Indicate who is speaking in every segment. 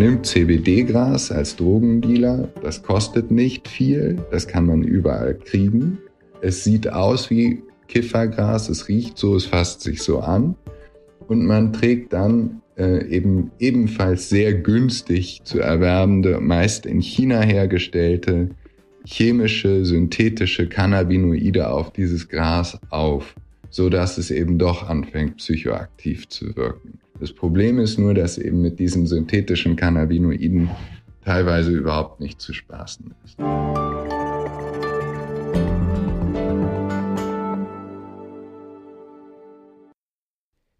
Speaker 1: nimmt CBD-Gras als Drogendealer. Das kostet nicht viel. Das kann man überall kriegen. Es sieht aus wie Kiffergras. Es riecht so, es fasst sich so an. Und man trägt dann äh, eben ebenfalls sehr günstig zu erwerbende, meist in China hergestellte chemische, synthetische Cannabinoide auf dieses Gras auf, so dass es eben doch anfängt, psychoaktiv zu wirken. Das Problem ist nur, dass eben mit diesen synthetischen Cannabinoiden teilweise überhaupt nicht zu spaßen ist.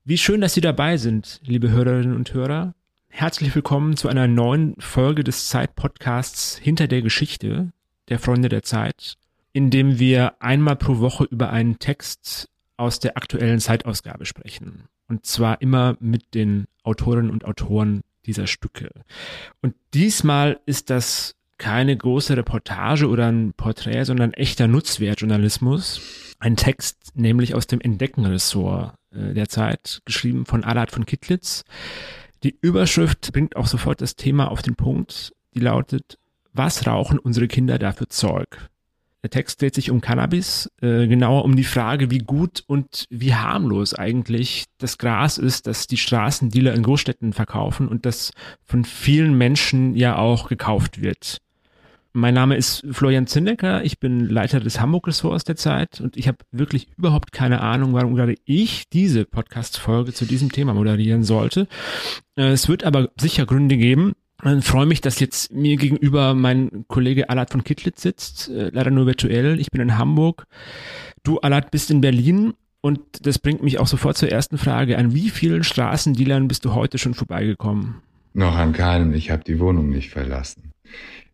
Speaker 2: Wie schön, dass Sie dabei sind, liebe Hörerinnen und Hörer. Herzlich willkommen zu einer neuen Folge des Zeit-Podcasts Hinter der Geschichte der Freunde der Zeit, in dem wir einmal pro Woche über einen Text aus der aktuellen Zeitausgabe sprechen. Und zwar immer mit den Autorinnen und Autoren dieser Stücke. Und diesmal ist das keine große Reportage oder ein Porträt, sondern echter Nutzwertjournalismus. Ein Text nämlich aus dem Entdeckenressort äh, der Zeit, geschrieben von Alad von Kittlitz. Die Überschrift bringt auch sofort das Thema auf den Punkt. Die lautet, was rauchen unsere Kinder da für Zeug? Der Text dreht sich um Cannabis, äh, genauer um die Frage, wie gut und wie harmlos eigentlich das Gras ist, das die Straßendealer in Großstädten verkaufen und das von vielen Menschen ja auch gekauft wird. Mein Name ist Florian Zindecker, ich bin Leiter des Hamburg-Ressorts der Zeit und ich habe wirklich überhaupt keine Ahnung, warum gerade ich diese Podcast-Folge zu diesem Thema moderieren sollte. Äh, es wird aber sicher Gründe geben, ich freue mich, dass jetzt mir gegenüber mein Kollege Alat von Kittlitz sitzt, äh, leider nur virtuell. Ich bin in Hamburg. Du, Alat, bist in Berlin und das bringt mich auch sofort zur ersten Frage. An wie vielen Straßendealern bist du heute schon vorbeigekommen?
Speaker 1: Noch an keinem. Ich habe die Wohnung nicht verlassen.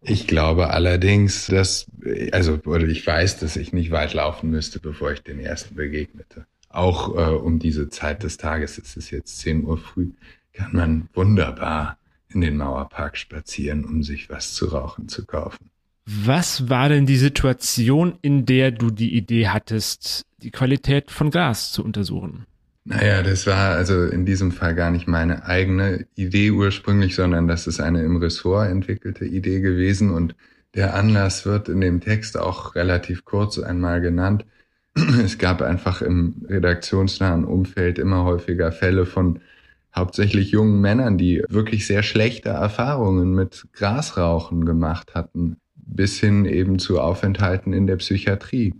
Speaker 1: Ich glaube allerdings, dass, also, oder ich weiß, dass ich nicht weit laufen müsste, bevor ich den ersten begegnete. Auch äh, um diese Zeit des Tages, es ist jetzt 10 Uhr früh, kann man wunderbar in den Mauerpark spazieren, um sich was zu rauchen zu kaufen.
Speaker 2: Was war denn die Situation, in der du die Idee hattest, die Qualität von Gas zu untersuchen?
Speaker 1: Naja, das war also in diesem Fall gar nicht meine eigene Idee ursprünglich, sondern das ist eine im Ressort entwickelte Idee gewesen und der Anlass wird in dem Text auch relativ kurz einmal genannt. Es gab einfach im redaktionsnahen Umfeld immer häufiger Fälle von hauptsächlich jungen Männern, die wirklich sehr schlechte Erfahrungen mit Grasrauchen gemacht hatten, bis hin eben zu Aufenthalten in der Psychiatrie.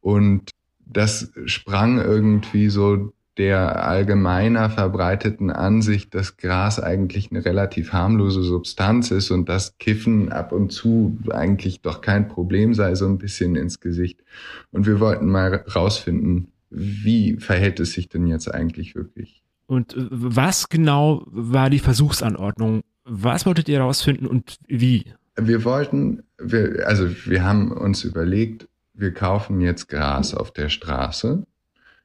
Speaker 1: Und das sprang irgendwie so der allgemeiner verbreiteten Ansicht, dass Gras eigentlich eine relativ harmlose Substanz ist und dass Kiffen ab und zu eigentlich doch kein Problem sei, so ein bisschen ins Gesicht. Und wir wollten mal rausfinden, wie verhält es sich denn jetzt eigentlich wirklich?
Speaker 2: Und äh, was genau war die Versuchsanordnung? Was wolltet ihr herausfinden und wie?
Speaker 1: Wir wollten, wir, also wir haben uns überlegt, wir kaufen jetzt Gras auf der Straße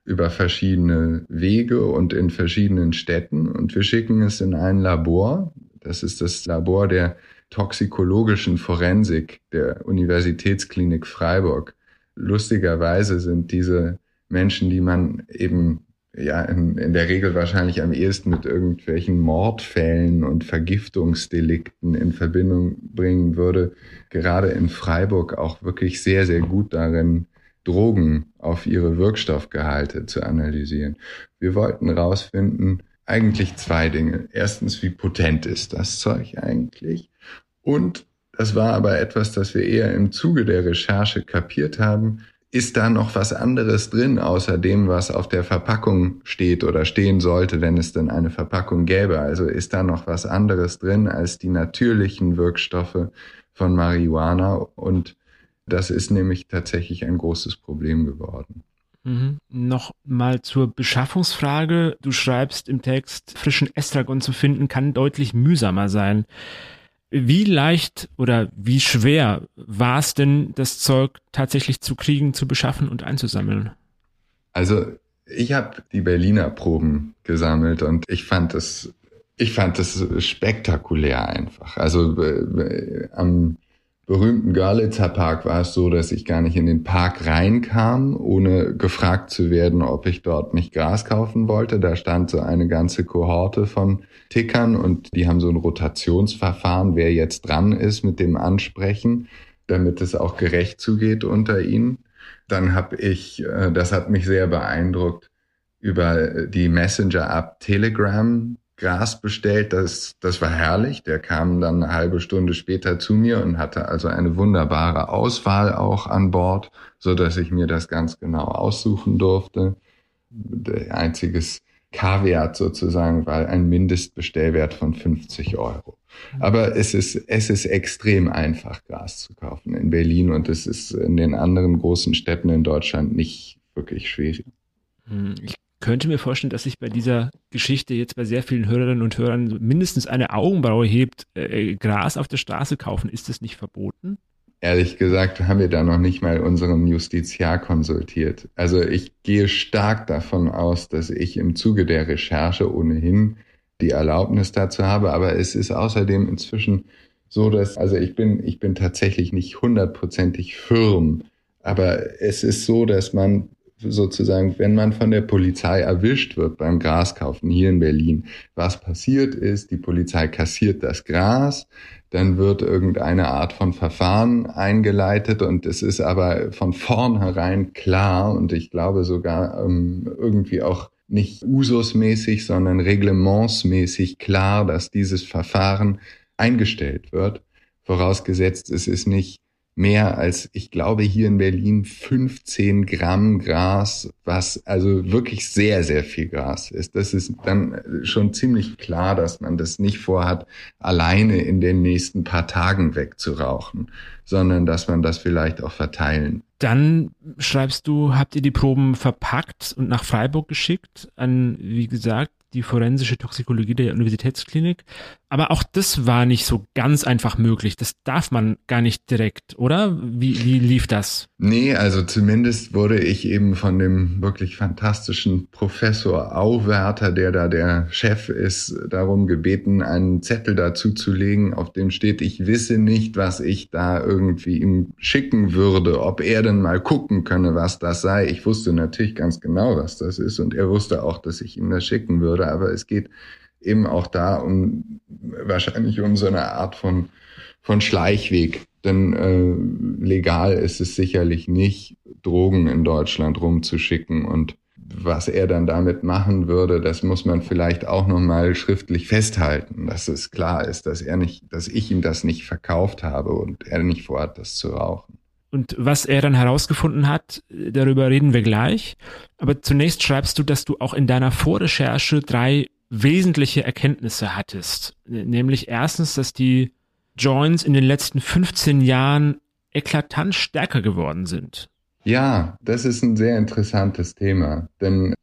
Speaker 1: über verschiedene Wege und in verschiedenen Städten und wir schicken es in ein Labor. Das ist das Labor der toxikologischen Forensik der Universitätsklinik Freiburg. Lustigerweise sind diese Menschen, die man eben ja in, in der Regel wahrscheinlich am ehesten mit irgendwelchen Mordfällen und Vergiftungsdelikten in Verbindung bringen würde, gerade in Freiburg auch wirklich sehr, sehr gut darin, Drogen auf ihre Wirkstoffgehalte zu analysieren. Wir wollten rausfinden, eigentlich zwei Dinge. Erstens, wie potent ist das Zeug eigentlich? Und das war aber etwas, das wir eher im Zuge der Recherche kapiert haben, ist da noch was anderes drin, außer dem, was auf der Verpackung steht oder stehen sollte, wenn es denn eine Verpackung gäbe? Also ist da noch was anderes drin als die natürlichen Wirkstoffe von Marihuana? Und das ist nämlich tatsächlich ein großes Problem geworden.
Speaker 2: Mhm. Noch mal zur Beschaffungsfrage. Du schreibst im Text, frischen Estragon zu finden kann deutlich mühsamer sein. Wie leicht oder wie schwer war es denn, das Zeug tatsächlich zu kriegen, zu beschaffen und einzusammeln?
Speaker 1: Also ich habe die Berliner Proben gesammelt und ich fand das, ich fand das spektakulär einfach. Also äh, am berühmten Görlitzer Park war es so, dass ich gar nicht in den Park reinkam, ohne gefragt zu werden, ob ich dort nicht Gras kaufen wollte. Da stand so eine ganze Kohorte von Tickern und die haben so ein Rotationsverfahren, wer jetzt dran ist mit dem Ansprechen, damit es auch gerecht zugeht unter ihnen. Dann habe ich, äh, das hat mich sehr beeindruckt, über die Messenger-App Telegram Gras bestellt. Das, das war herrlich. Der kam dann eine halbe Stunde später zu mir und hatte also eine wunderbare Auswahl auch an Bord, so dass ich mir das ganz genau aussuchen durfte. Der einziges K-Wert sozusagen war ein Mindestbestellwert von 50 Euro. Aber es ist, es ist extrem einfach, Gras zu kaufen in Berlin und es ist in den anderen großen Städten in Deutschland nicht wirklich schwierig.
Speaker 2: Hm, ich könnte mir vorstellen, dass sich bei dieser Geschichte jetzt bei sehr vielen Hörerinnen und Hörern mindestens eine Augenbraue hebt. Äh, Gras auf der Straße kaufen, ist das nicht verboten?
Speaker 1: Ehrlich gesagt haben wir da noch nicht mal unseren Justiziar konsultiert. Also ich gehe stark davon aus, dass ich im Zuge der Recherche ohnehin die Erlaubnis dazu habe, aber es ist außerdem inzwischen so, dass, also ich bin, ich bin tatsächlich nicht hundertprozentig firm, aber es ist so, dass man sozusagen, wenn man von der Polizei erwischt wird beim Graskaufen hier in Berlin, was passiert ist, die Polizei kassiert das Gras, dann wird irgendeine Art von Verfahren eingeleitet und es ist aber von vornherein klar und ich glaube sogar ähm, irgendwie auch nicht ususmäßig, sondern reglementsmäßig klar, dass dieses Verfahren eingestellt wird. Vorausgesetzt, es ist nicht mehr als, ich glaube, hier in Berlin 15 Gramm Gras, was also wirklich sehr, sehr viel Gras ist. Das ist dann schon ziemlich klar, dass man das nicht vorhat, alleine in den nächsten paar Tagen wegzurauchen, sondern dass man das vielleicht auch verteilen.
Speaker 2: Dann schreibst du, habt ihr die Proben verpackt und nach Freiburg geschickt an, wie gesagt, die forensische Toxikologie der Universitätsklinik. Aber auch das war nicht so ganz einfach möglich. Das darf man gar nicht direkt, oder? Wie, wie lief das?
Speaker 1: Nee, also zumindest wurde ich eben von dem wirklich fantastischen Professor Auwerter, der da der Chef ist, darum gebeten, einen Zettel dazu zu legen, auf dem steht, ich wisse nicht, was ich da irgendwie ihm schicken würde, ob er denn mal gucken könne, was das sei. Ich wusste natürlich ganz genau, was das ist und er wusste auch, dass ich ihm das schicken würde, aber es geht eben auch da um wahrscheinlich um so eine Art von, von Schleichweg. Denn äh, legal ist es sicherlich nicht, Drogen in Deutschland rumzuschicken und was er dann damit machen würde, das muss man vielleicht auch nochmal schriftlich festhalten, dass es klar ist, dass er nicht, dass ich ihm das nicht verkauft habe und er nicht vorhat, das zu rauchen.
Speaker 2: Und was er dann herausgefunden hat, darüber reden wir gleich. Aber zunächst schreibst du, dass du auch in deiner Vorrecherche drei wesentliche Erkenntnisse hattest. Nämlich erstens, dass die Joints in den letzten 15 Jahren eklatant stärker geworden sind.
Speaker 1: Ja, das ist ein sehr interessantes Thema, denn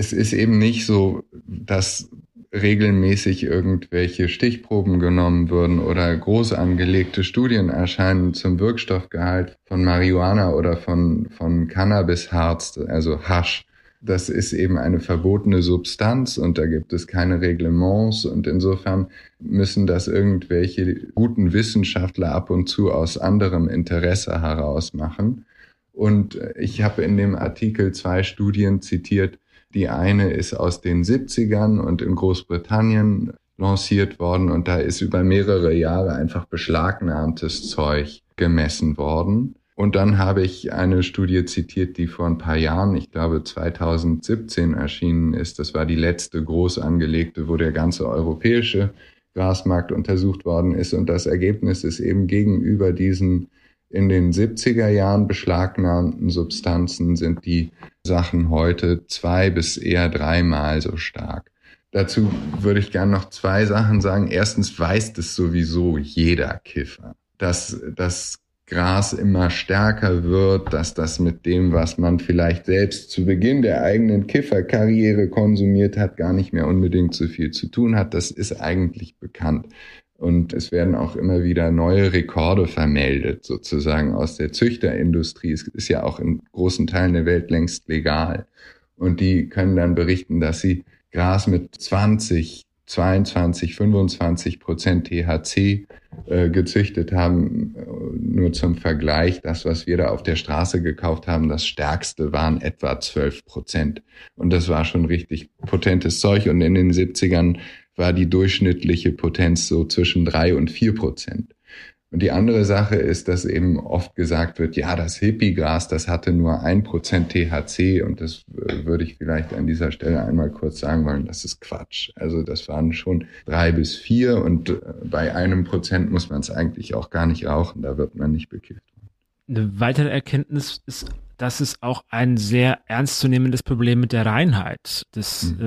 Speaker 1: es ist eben nicht so, dass regelmäßig irgendwelche Stichproben genommen würden oder groß angelegte Studien erscheinen zum Wirkstoffgehalt von Marihuana oder von, von Cannabisharz, also Hasch. Das ist eben eine verbotene Substanz und da gibt es keine Reglements und insofern müssen das irgendwelche guten Wissenschaftler ab und zu aus anderem Interesse heraus machen. Und ich habe in dem Artikel zwei Studien zitiert. Die eine ist aus den 70ern und in Großbritannien lanciert worden und da ist über mehrere Jahre einfach beschlagnahmtes Zeug gemessen worden. Und dann habe ich eine Studie zitiert, die vor ein paar Jahren, ich glaube 2017 erschienen ist. Das war die letzte groß angelegte, wo der ganze europäische Grasmarkt untersucht worden ist. Und das Ergebnis ist eben gegenüber diesen in den 70er Jahren beschlagnahmten Substanzen sind die Sachen heute zwei bis eher dreimal so stark. Dazu würde ich gerne noch zwei Sachen sagen. Erstens weiß das sowieso jeder Kiffer, dass das Gras immer stärker wird, dass das mit dem, was man vielleicht selbst zu Beginn der eigenen Kifferkarriere konsumiert hat, gar nicht mehr unbedingt so viel zu tun hat. Das ist eigentlich bekannt. Und es werden auch immer wieder neue Rekorde vermeldet, sozusagen aus der Züchterindustrie. Es ist ja auch in großen Teilen der Welt längst legal. Und die können dann berichten, dass sie Gras mit 20 22, 25 Prozent THC äh, gezüchtet haben. Nur zum Vergleich, das, was wir da auf der Straße gekauft haben, das stärkste waren etwa 12 Prozent. Und das war schon richtig potentes Zeug. Und in den 70ern war die durchschnittliche Potenz so zwischen drei und vier Prozent. Und die andere Sache ist, dass eben oft gesagt wird, ja, das Hippie-Gras, das hatte nur ein Prozent THC und das würde ich vielleicht an dieser Stelle einmal kurz sagen wollen, das ist Quatsch. Also das waren schon drei bis vier und äh, bei einem Prozent muss man es eigentlich auch gar nicht rauchen, da wird man nicht bekifft.
Speaker 2: Eine weitere Erkenntnis ist, dass es auch ein sehr ernstzunehmendes Problem mit der Reinheit des mhm.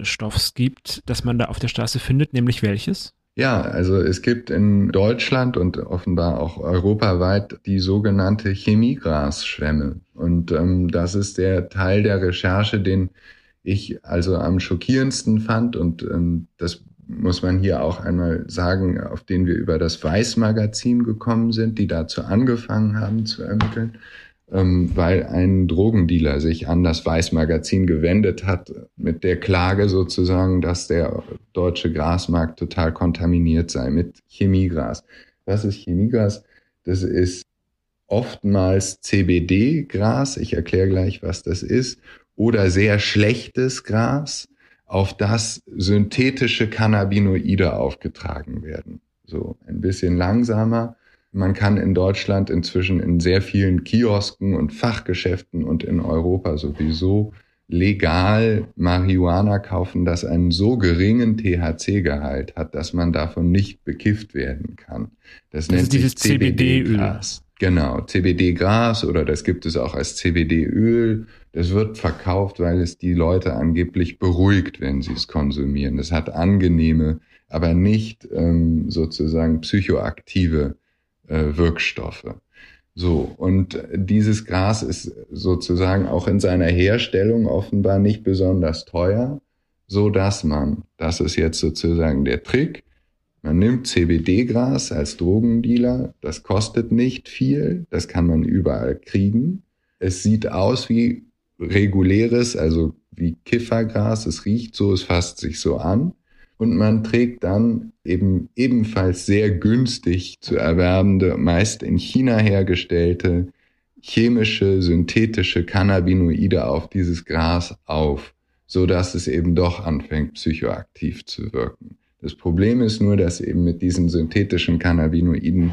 Speaker 2: äh, Stoffs gibt, das man da auf der Straße findet, nämlich welches?
Speaker 1: Ja, also es gibt in Deutschland und offenbar auch europaweit die sogenannte Chemiegrasschwemme. Und ähm, das ist der Teil der Recherche, den ich also am schockierendsten fand. Und ähm, das muss man hier auch einmal sagen, auf den wir über das Weiß-Magazin gekommen sind, die dazu angefangen haben zu ermitteln weil ein Drogendealer sich an das Weißmagazin gewendet hat mit der Klage sozusagen, dass der deutsche Grasmarkt total kontaminiert sei mit Chemiegras. Was ist Chemiegras? Das ist oftmals CBD-Gras. Ich erkläre gleich, was das ist. Oder sehr schlechtes Gras, auf das synthetische Cannabinoide aufgetragen werden. So ein bisschen langsamer man kann in Deutschland inzwischen in sehr vielen Kiosken und Fachgeschäften und in Europa sowieso legal Marihuana kaufen, das einen so geringen THC-Gehalt hat, dass man davon nicht bekifft werden kann.
Speaker 2: Das, das nennt sich CBD-Gras.
Speaker 1: Genau, CBD-Gras oder das gibt es auch als CBD-Öl. Das wird verkauft, weil es die Leute angeblich beruhigt, wenn sie es konsumieren. Das hat angenehme, aber nicht ähm, sozusagen psychoaktive äh, Wirkstoffe. So, und dieses Gras ist sozusagen auch in seiner Herstellung offenbar nicht besonders teuer, so dass man, das ist jetzt sozusagen der Trick, man nimmt CBD-Gras als Drogendealer, das kostet nicht viel, das kann man überall kriegen. Es sieht aus wie reguläres, also wie Kiffergras, es riecht so, es fasst sich so an und man trägt dann eben ebenfalls sehr günstig zu erwerbende, meist in China hergestellte chemische, synthetische Cannabinoide auf dieses Gras auf, so dass es eben doch anfängt, psychoaktiv zu wirken. Das Problem ist nur, dass eben mit diesen synthetischen Cannabinoiden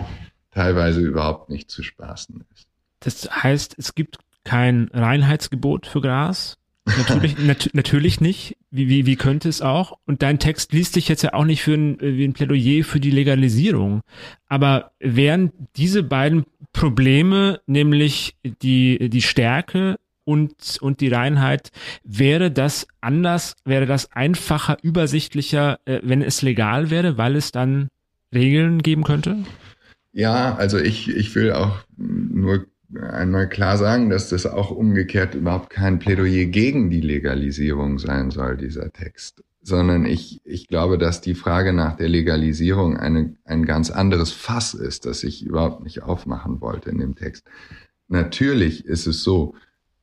Speaker 1: teilweise überhaupt nicht zu spaßen ist.
Speaker 2: Das heißt, es gibt kein Reinheitsgebot für Gras? Natürlich, nat natürlich nicht. Wie, wie, wie könnte es auch? Und dein Text liest sich jetzt ja auch nicht für ein, wie ein Plädoyer für die Legalisierung. Aber wären diese beiden Probleme, nämlich die, die Stärke und, und die Reinheit, wäre das anders, wäre das einfacher, übersichtlicher, äh, wenn es legal wäre, weil es dann Regeln geben könnte?
Speaker 1: Ja, also ich, ich will auch nur einmal klar sagen, dass das auch umgekehrt überhaupt kein Plädoyer gegen die Legalisierung sein soll, dieser Text, sondern ich, ich glaube, dass die Frage nach der Legalisierung eine, ein ganz anderes Fass ist, das ich überhaupt nicht aufmachen wollte in dem Text. Natürlich ist es so,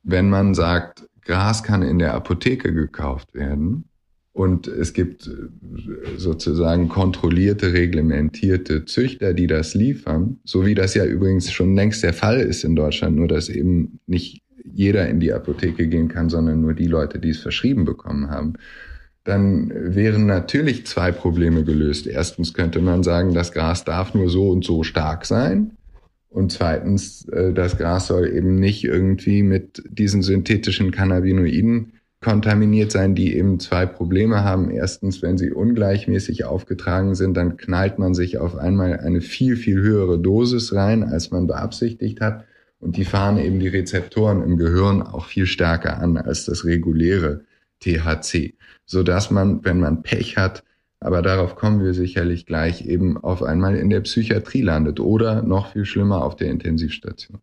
Speaker 1: wenn man sagt, Gras kann in der Apotheke gekauft werden, und es gibt äh, sozusagen kontrollierte, reglementierte Züchter, die das liefern, so wie das ja übrigens schon längst der Fall ist in Deutschland, nur dass eben nicht jeder in die Apotheke gehen kann, sondern nur die Leute, die es verschrieben bekommen haben. Dann wären natürlich zwei Probleme gelöst. Erstens könnte man sagen, das Gras darf nur so und so stark sein. Und zweitens, äh, das Gras soll eben nicht irgendwie mit diesen synthetischen Cannabinoiden kontaminiert sein, die eben zwei Probleme haben. Erstens, wenn sie ungleichmäßig aufgetragen sind, dann knallt man sich auf einmal eine viel, viel höhere Dosis rein, als man beabsichtigt hat. Und die fahren eben die Rezeptoren im Gehirn auch viel stärker an als das reguläre THC, so dass man, wenn man Pech hat, aber darauf kommen wir sicherlich gleich eben auf einmal in der Psychiatrie landet oder noch viel schlimmer auf der Intensivstation.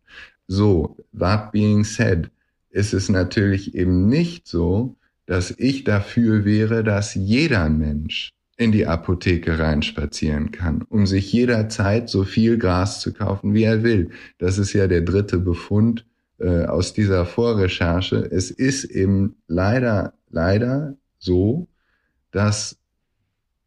Speaker 1: So, that being said, ist es natürlich eben nicht so, dass ich dafür wäre, dass jeder Mensch in die Apotheke reinspazieren kann, um sich jederzeit so viel Gras zu kaufen, wie er will. Das ist ja der dritte Befund äh, aus dieser Vorrecherche. Es ist eben leider, leider so, dass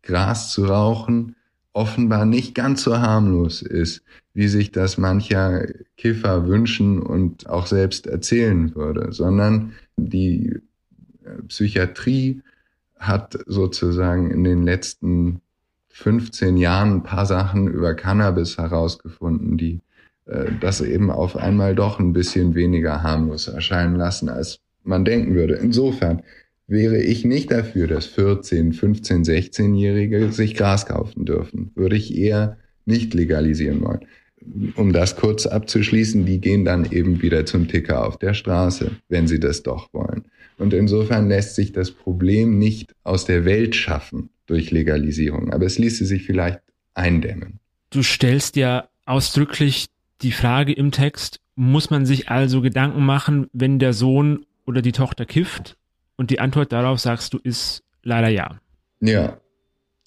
Speaker 1: Gras zu rauchen offenbar nicht ganz so harmlos ist, wie sich das mancher Kiffer wünschen und auch selbst erzählen würde, sondern die äh, Psychiatrie hat sozusagen in den letzten 15 Jahren ein paar Sachen über Cannabis herausgefunden, die äh, das eben auf einmal doch ein bisschen weniger harmlos erscheinen lassen, als man denken würde. Insofern wäre ich nicht dafür, dass 14, 15, 16-Jährige sich Gras kaufen dürfen. Würde ich eher nicht legalisieren wollen. Um das kurz abzuschließen, die gehen dann eben wieder zum Ticker auf der Straße, wenn sie das doch wollen. Und insofern lässt sich das Problem nicht aus der Welt schaffen durch Legalisierung, aber es ließe sich vielleicht eindämmen.
Speaker 2: Du stellst ja ausdrücklich die Frage im Text, muss man sich also Gedanken machen, wenn der Sohn oder die Tochter kifft? Und die Antwort darauf, sagst du, ist leider ja.
Speaker 1: Ja.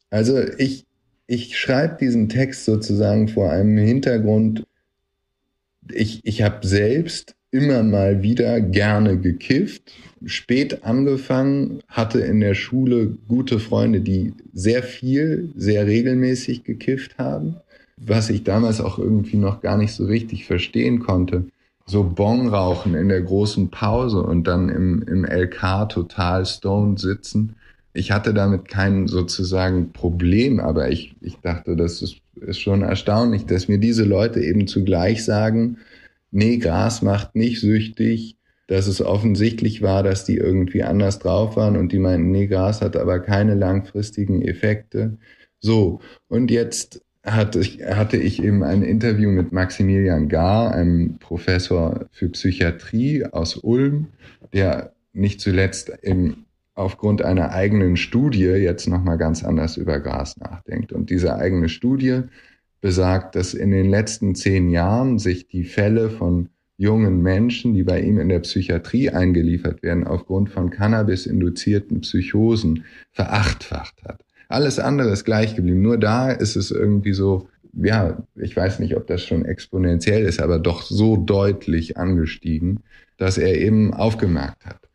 Speaker 1: Also ich, ich schreibe diesen Text sozusagen vor einem Hintergrund. Ich, ich habe selbst immer mal wieder gerne gekifft, spät angefangen, hatte in der Schule gute Freunde, die sehr viel, sehr regelmäßig gekifft haben, was ich damals auch irgendwie noch gar nicht so richtig verstehen konnte so Bon rauchen in der großen Pause und dann im, im LK total stoned sitzen. Ich hatte damit kein sozusagen Problem, aber ich, ich dachte, das ist, ist schon erstaunlich, dass mir diese Leute eben zugleich sagen, nee, Gras macht nicht süchtig, dass es offensichtlich war, dass die irgendwie anders drauf waren und die meinten, nee, Gras hat aber keine langfristigen Effekte. So, und jetzt hatte ich, hatte ich eben ein Interview mit Maximilian Gar, einem Professor für Psychiatrie aus Ulm, der nicht zuletzt eben aufgrund einer eigenen Studie jetzt nochmal ganz anders über Gras nachdenkt. Und diese eigene Studie besagt, dass in den letzten zehn Jahren sich die Fälle von jungen Menschen, die bei ihm in der Psychiatrie eingeliefert werden, aufgrund von Cannabis-induzierten Psychosen verachtfacht hat. Alles andere ist gleich geblieben. Nur da ist es irgendwie so, ja, ich weiß nicht, ob das schon exponentiell ist, aber doch so deutlich angestiegen, dass er eben aufgemerkt hat.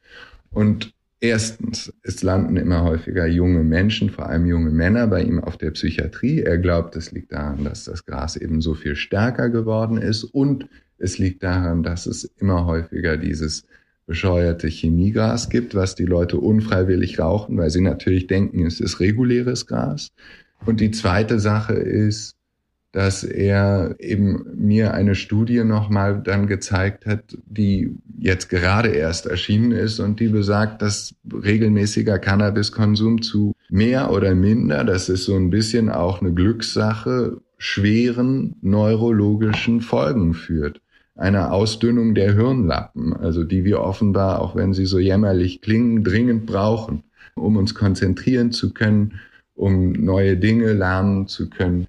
Speaker 1: Und erstens, es landen immer häufiger junge Menschen, vor allem junge Männer bei ihm auf der Psychiatrie. Er glaubt, es liegt daran, dass das Gras eben so viel stärker geworden ist und es liegt daran, dass es immer häufiger dieses bescheuerte Chemiegas gibt, was die Leute unfreiwillig rauchen, weil sie natürlich denken, es ist reguläres Gras. Und die zweite Sache ist, dass er eben mir eine Studie nochmal dann gezeigt hat, die jetzt gerade erst erschienen ist und die besagt, dass regelmäßiger Cannabiskonsum zu mehr oder minder, das ist so ein bisschen auch eine Glückssache, schweren neurologischen Folgen führt einer Ausdünnung der Hirnlappen, also die wir offenbar, auch wenn sie so jämmerlich klingen, dringend brauchen, um uns konzentrieren zu können, um neue Dinge lernen zu können.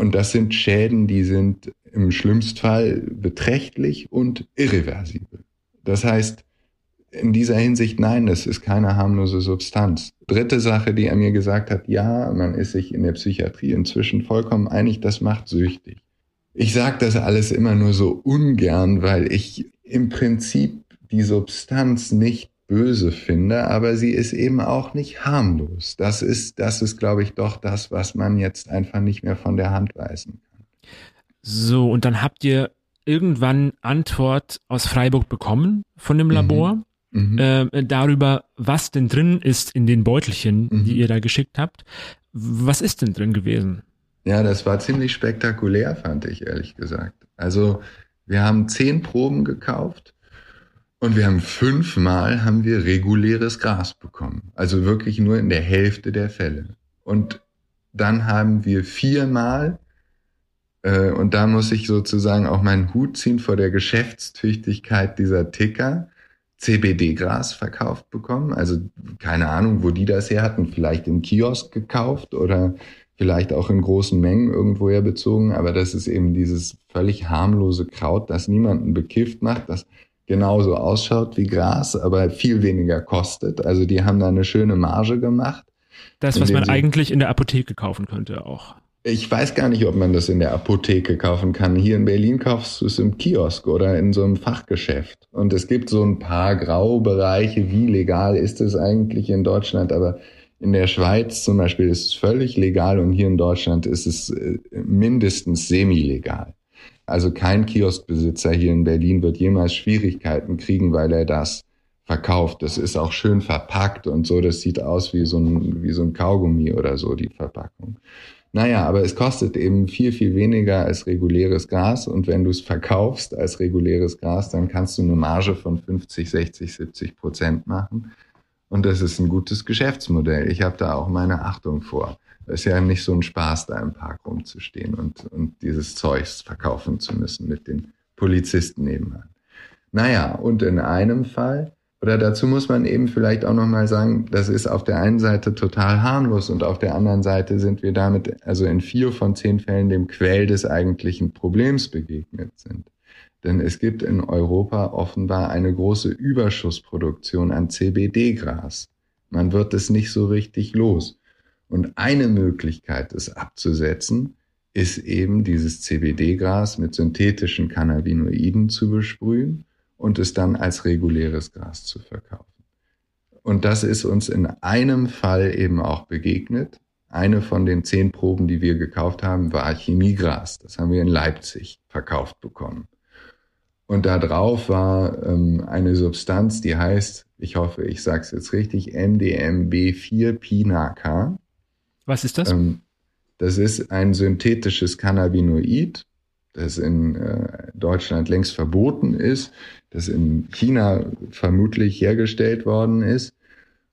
Speaker 1: Und das sind Schäden, die sind im schlimmsten Fall beträchtlich und irreversibel. Das heißt, in dieser Hinsicht, nein, das ist keine harmlose Substanz. Dritte Sache, die er mir gesagt hat, ja, man ist sich in der Psychiatrie inzwischen vollkommen einig, das macht süchtig. Ich sage das alles immer nur so ungern, weil ich im Prinzip die Substanz nicht böse finde, aber sie ist eben auch nicht harmlos. Das ist, das ist, glaube ich, doch das, was man jetzt einfach nicht mehr von der Hand weisen kann.
Speaker 2: So, und dann habt ihr irgendwann Antwort aus Freiburg bekommen von dem Labor mhm. Mhm. Äh, darüber, was denn drin ist in den Beutelchen, mhm. die ihr da geschickt habt. Was ist denn drin gewesen?
Speaker 1: Ja, das war ziemlich spektakulär, fand ich ehrlich gesagt. Also wir haben zehn Proben gekauft und wir haben fünfmal haben wir reguläres Gras bekommen. Also wirklich nur in der Hälfte der Fälle. Und dann haben wir viermal, äh, und da muss ich sozusagen auch meinen Hut ziehen vor der Geschäftstüchtigkeit dieser Ticker, CBD-Gras verkauft bekommen. Also keine Ahnung, wo die das her hatten. Vielleicht im Kiosk gekauft oder vielleicht auch in großen Mengen irgendwoher bezogen, aber das ist eben dieses völlig harmlose Kraut, das niemanden bekifft macht, das genauso ausschaut wie Gras, aber viel weniger kostet. Also die haben da eine schöne Marge gemacht.
Speaker 2: Das, was man eigentlich in der Apotheke kaufen könnte auch.
Speaker 1: Ich weiß gar nicht, ob man das in der Apotheke kaufen kann. Hier in Berlin kaufst du es im Kiosk oder in so einem Fachgeschäft. Und es gibt so ein paar Graubereiche, wie legal ist es eigentlich in Deutschland, aber In der Schweiz zum Beispiel ist es völlig legal und hier in Deutschland ist es äh, mindestens semi-legal. Also kein Kioskbesitzer hier in Berlin wird jemals Schwierigkeiten kriegen, weil er das verkauft. Das ist auch schön verpackt und so. Das sieht aus wie so ein, wie so ein Kaugummi oder so, die Verpackung. Naja, aber es kostet eben viel, viel weniger als reguläres Gras. Und wenn du es verkaufst als reguläres Gras, dann kannst du eine Marge von 50, 60, 70 Prozent machen. Und das ist ein gutes Geschäftsmodell. Ich habe da auch meine Achtung vor. Es ist ja nicht so ein Spaß, da im Park rumzustehen und, und dieses Zeugs verkaufen zu müssen mit den Polizisten nebenan. Naja, und in einem Fall, oder dazu muss man eben vielleicht auch nochmal sagen, das ist auf der einen Seite total harmlos und auf der anderen Seite sind wir damit also in vier von zehn Fällen dem Quell des eigentlichen Problems begegnet sind. Denn es gibt in Europa offenbar eine große Überschussproduktion an CBD-Gras. Man wird es nicht so richtig los. Und eine Möglichkeit, es abzusetzen, ist eben dieses CBD-Gras mit synthetischen Cannabinoiden zu besprühen und es dann als reguläres Gras zu verkaufen. Und das ist uns in einem Fall eben auch begegnet. Eine von den zehn Proben, die wir gekauft haben, war Chemiegras. Das haben wir in Leipzig verkauft bekommen. Und da drauf war ähm, eine Substanz, die heißt, ich hoffe, ich sage es jetzt richtig, MDMB4-Pinaca.
Speaker 2: Was ist das? Ähm,
Speaker 1: das ist ein synthetisches Cannabinoid, das in äh, Deutschland längst verboten ist, das in China vermutlich hergestellt worden ist.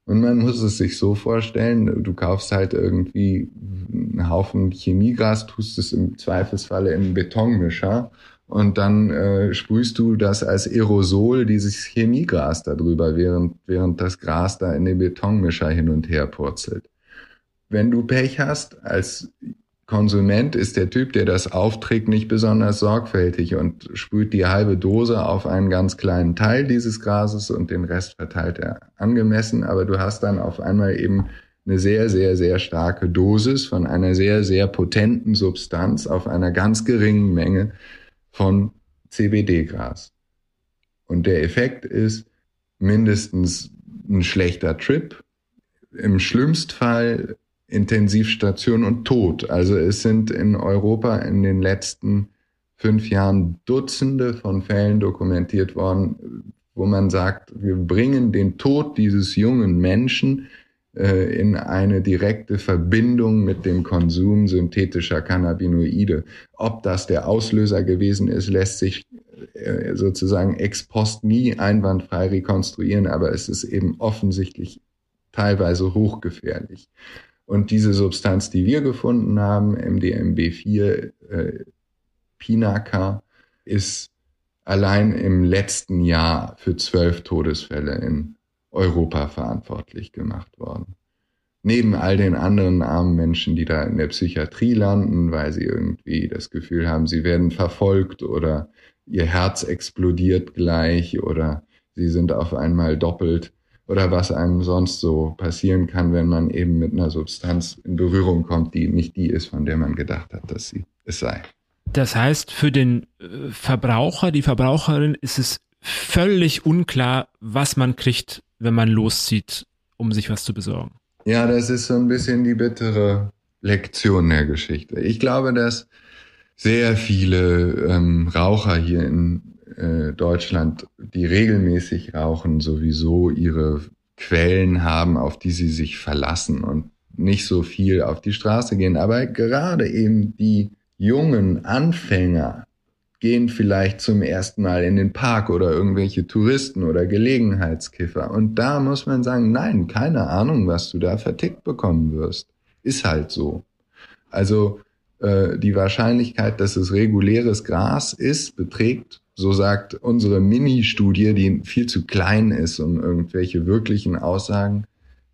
Speaker 1: Und man muss es sich so vorstellen, du kaufst halt irgendwie einen Haufen Chemiegras, tust es im Zweifelsfalle in einen Betonmischer und dann äh, sprühst du das als Aerosol, dieses Chemiegras darüber, während, während das Gras da in den Betonmischer hin und her purzelt. Wenn du Pech hast, als Konsument ist der Typ, der das aufträgt, nicht besonders sorgfältig und sprüht die halbe Dose auf einen ganz kleinen Teil dieses Grases und den Rest verteilt er angemessen, aber du hast dann auf einmal eben eine sehr, sehr, sehr starke Dosis von einer sehr, sehr potenten Substanz auf einer ganz geringen Menge von CBD-Gras. Und der Effekt ist mindestens ein schlechter Trip, im schlimmsten Fall Intensivstation und Tod. Also es sind in Europa in den letzten fünf Jahren Dutzende von Fällen dokumentiert worden, wo man sagt, wir bringen den Tod dieses jungen Menschen in eine direkte Verbindung mit dem Konsum synthetischer Cannabinoide. Ob das der Auslöser gewesen ist, lässt sich äh, sozusagen ex post nie einwandfrei rekonstruieren, aber es ist eben offensichtlich teilweise hochgefährlich. Und diese Substanz, die wir gefunden haben, MDMB4 äh, Pinaca, ist allein im letzten Jahr für zwölf Todesfälle in Europa verantwortlich gemacht worden. Neben all den anderen armen Menschen, die da in der Psychiatrie landen, weil sie irgendwie das Gefühl haben, sie werden verfolgt oder ihr Herz explodiert gleich oder sie sind auf einmal doppelt oder was einem sonst so passieren kann, wenn man eben mit einer Substanz in Berührung kommt, die nicht die ist, von der man gedacht hat, dass sie es sei.
Speaker 2: Das heißt, für den äh, Verbraucher, die Verbraucherin ist es völlig unklar, was man kriegt, wenn man loszieht, um sich was zu besorgen.
Speaker 1: Ja, das ist so ein bisschen die bittere Lektion der Geschichte. Ich glaube, dass sehr viele ähm, Raucher hier in äh, Deutschland, die regelmäßig rauchen, sowieso ihre Quellen haben, auf die sie sich verlassen und nicht so viel auf die Straße gehen. Aber gerade eben die jungen Anfänger, gehen vielleicht zum ersten Mal in den Park oder irgendwelche Touristen oder Gelegenheitskiffer. Und da muss man sagen, nein, keine Ahnung, was du da vertickt bekommen wirst. Ist halt so. Also äh, die Wahrscheinlichkeit, dass es reguläres Gras ist, beträgt, so sagt unsere Mini-Studie, die viel zu klein ist, um irgendwelche wirklichen Aussagen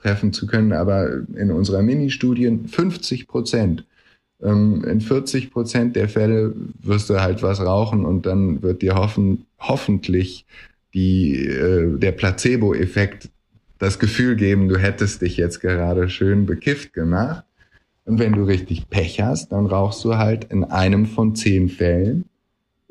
Speaker 1: treffen zu können, aber in unserer Mini-Studie 50 Prozent in 40 Prozent der Fälle wirst du halt was rauchen und dann wird dir hoffen, hoffentlich die, äh, der Placebo-Effekt das Gefühl geben, du hättest dich jetzt gerade schön bekifft gemacht. Und wenn du richtig Pech hast, dann rauchst du halt in einem von zehn Fällen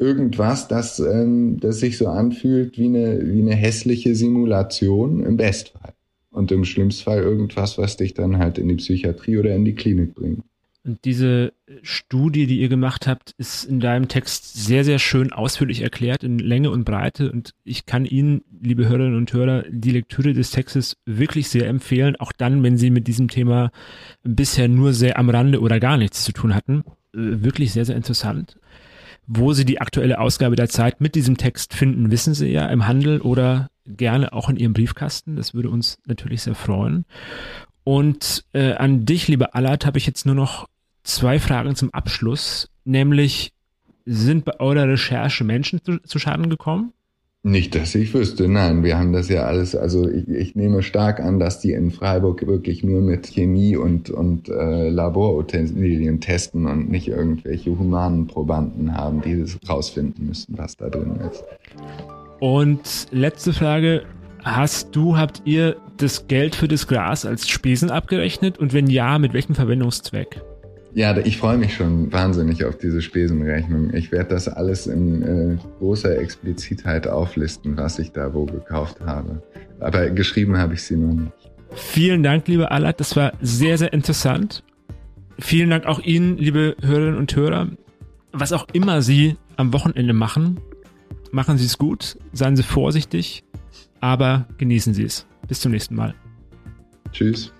Speaker 1: irgendwas, das, ähm, das sich so anfühlt wie eine, wie eine hässliche Simulation im Bestfall. und im schlimmsten Fall irgendwas, was dich dann halt in die Psychiatrie oder in die Klinik bringt.
Speaker 2: Und diese Studie, die ihr gemacht habt, ist in deinem Text sehr, sehr schön ausführlich erklärt in Länge und Breite. Und ich kann Ihnen, liebe Hörerinnen und Hörer, die Lektüre des Textes wirklich sehr empfehlen, auch dann, wenn Sie mit diesem Thema bisher nur sehr am Rande oder gar nichts zu tun hatten. Äh, wirklich sehr, sehr interessant. Wo Sie die aktuelle Ausgabe der Zeit mit diesem Text finden, wissen Sie ja im Handel oder gerne auch in Ihrem Briefkasten. Das würde uns natürlich sehr freuen. Und äh, an dich, lieber Allard, habe ich jetzt nur noch zwei Fragen zum Abschluss, nämlich sind bei eurer Recherche Menschen zu, zu Schaden gekommen?
Speaker 1: Nicht, dass ich wüsste, nein. Wir haben das ja alles, also ich, ich nehme stark an, dass die in Freiburg wirklich nur mit Chemie und, und äh, Laborutensilien testen und nicht irgendwelche humanen Probanden haben, die das rausfinden müssen, was da drin ist.
Speaker 2: Und letzte Frage, Hast du, habt ihr das Geld für das Gras als Spesen abgerechnet? Und wenn ja, mit welchem Verwendungszweck?
Speaker 1: Ja, ich freue mich schon wahnsinnig auf diese Spesenrechnung. Ich werde das alles in äh, großer Explizitheit auflisten, was ich da wo gekauft habe. Aber geschrieben habe ich sie noch nicht.
Speaker 2: Vielen Dank, lieber Alat. Das war sehr, sehr interessant. Vielen Dank auch Ihnen, liebe Hörerinnen und Hörer. Was auch immer Sie am Wochenende machen, machen Sie es gut, seien Sie vorsichtig aber genießen Sie es. Bis zum nächsten Mal.
Speaker 1: Tschüss.